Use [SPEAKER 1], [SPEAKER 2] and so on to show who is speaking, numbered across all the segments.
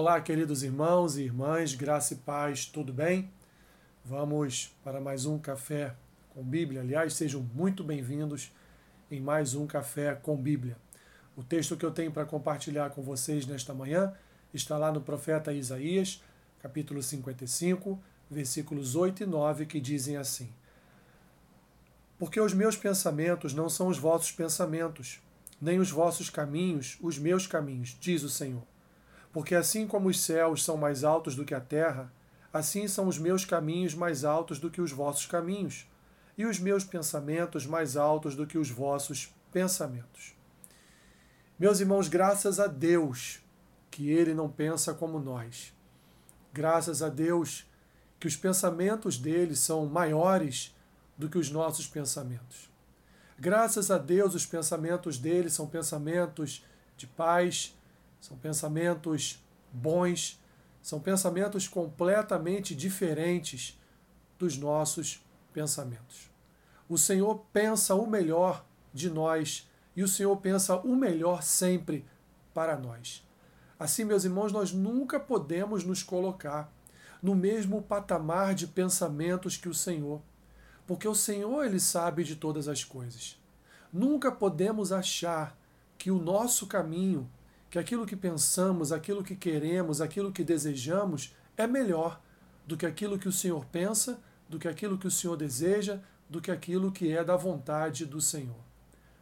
[SPEAKER 1] Olá, queridos irmãos e irmãs, graça e paz, tudo bem? Vamos para mais um café com Bíblia. Aliás, sejam muito bem-vindos em mais um café com Bíblia. O texto que eu tenho para compartilhar com vocês nesta manhã está lá no profeta Isaías, capítulo 55, versículos 8 e 9, que dizem assim: Porque os meus pensamentos não são os vossos pensamentos, nem os vossos caminhos os meus caminhos, diz o Senhor. Porque assim como os céus são mais altos do que a terra, assim são os meus caminhos mais altos do que os vossos caminhos, e os meus pensamentos mais altos do que os vossos pensamentos. Meus irmãos, graças a Deus que Ele não pensa como nós. Graças a Deus que os pensamentos dele são maiores do que os nossos pensamentos. Graças a Deus, os pensamentos dele são pensamentos de paz, são pensamentos bons, são pensamentos completamente diferentes dos nossos pensamentos. O Senhor pensa o melhor de nós e o Senhor pensa o melhor sempre para nós. Assim, meus irmãos, nós nunca podemos nos colocar no mesmo patamar de pensamentos que o Senhor, porque o Senhor ele sabe de todas as coisas. Nunca podemos achar que o nosso caminho que aquilo que pensamos, aquilo que queremos, aquilo que desejamos é melhor do que aquilo que o Senhor pensa, do que aquilo que o Senhor deseja, do que aquilo que é da vontade do Senhor.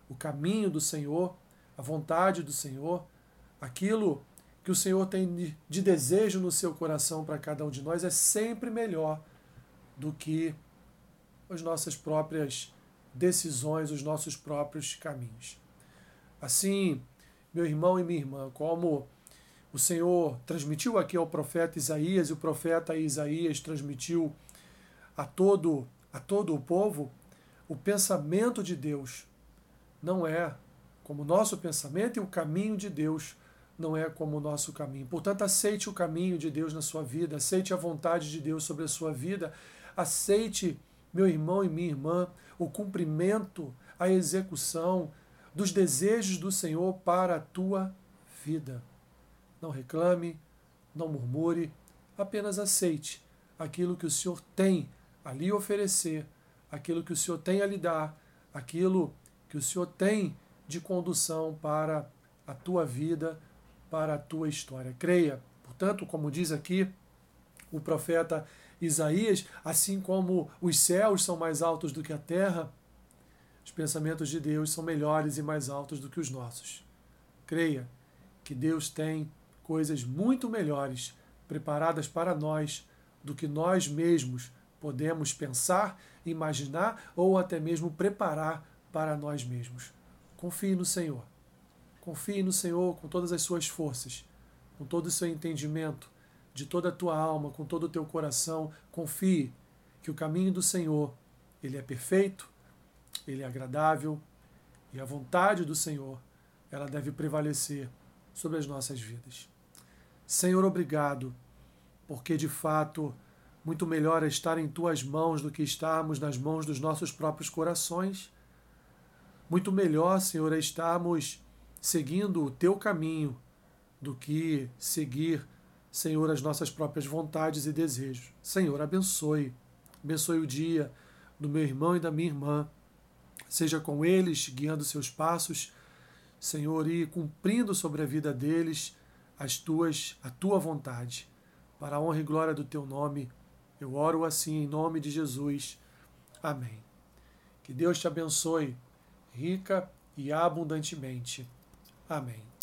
[SPEAKER 1] O caminho do Senhor, a vontade do Senhor, aquilo que o Senhor tem de desejo no seu coração para cada um de nós é sempre melhor do que as nossas próprias decisões, os nossos próprios caminhos. Assim, meu irmão e minha irmã, como o Senhor transmitiu aqui ao profeta Isaías e o profeta Isaías transmitiu a todo a todo o povo, o pensamento de Deus não é como o nosso pensamento e o caminho de Deus não é como o nosso caminho. Portanto, aceite o caminho de Deus na sua vida, aceite a vontade de Deus sobre a sua vida, aceite, meu irmão e minha irmã, o cumprimento, a execução dos desejos do Senhor para a tua vida. Não reclame, não murmure, apenas aceite aquilo que o Senhor tem a lhe oferecer, aquilo que o Senhor tem a lhe dar, aquilo que o Senhor tem de condução para a tua vida, para a tua história. Creia, portanto, como diz aqui o profeta Isaías, assim como os céus são mais altos do que a terra, os pensamentos de Deus são melhores e mais altos do que os nossos. Creia que Deus tem coisas muito melhores preparadas para nós do que nós mesmos podemos pensar, imaginar ou até mesmo preparar para nós mesmos. Confie no Senhor. Confie no Senhor com todas as suas forças, com todo o seu entendimento, de toda a tua alma, com todo o teu coração. Confie que o caminho do Senhor, ele é perfeito, ele é agradável e a vontade do Senhor, ela deve prevalecer sobre as nossas vidas. Senhor, obrigado, porque de fato muito melhor é estar em tuas mãos do que estarmos nas mãos dos nossos próprios corações. Muito melhor, Senhor, é estarmos seguindo o teu caminho do que seguir, Senhor, as nossas próprias vontades e desejos. Senhor, abençoe. Abençoe o dia do meu irmão e da minha irmã seja com eles, guiando seus passos, Senhor, e cumprindo sobre a vida deles as tuas, a tua vontade. Para a honra e glória do teu nome, eu oro assim em nome de Jesus. Amém. Que Deus te abençoe rica e abundantemente. Amém.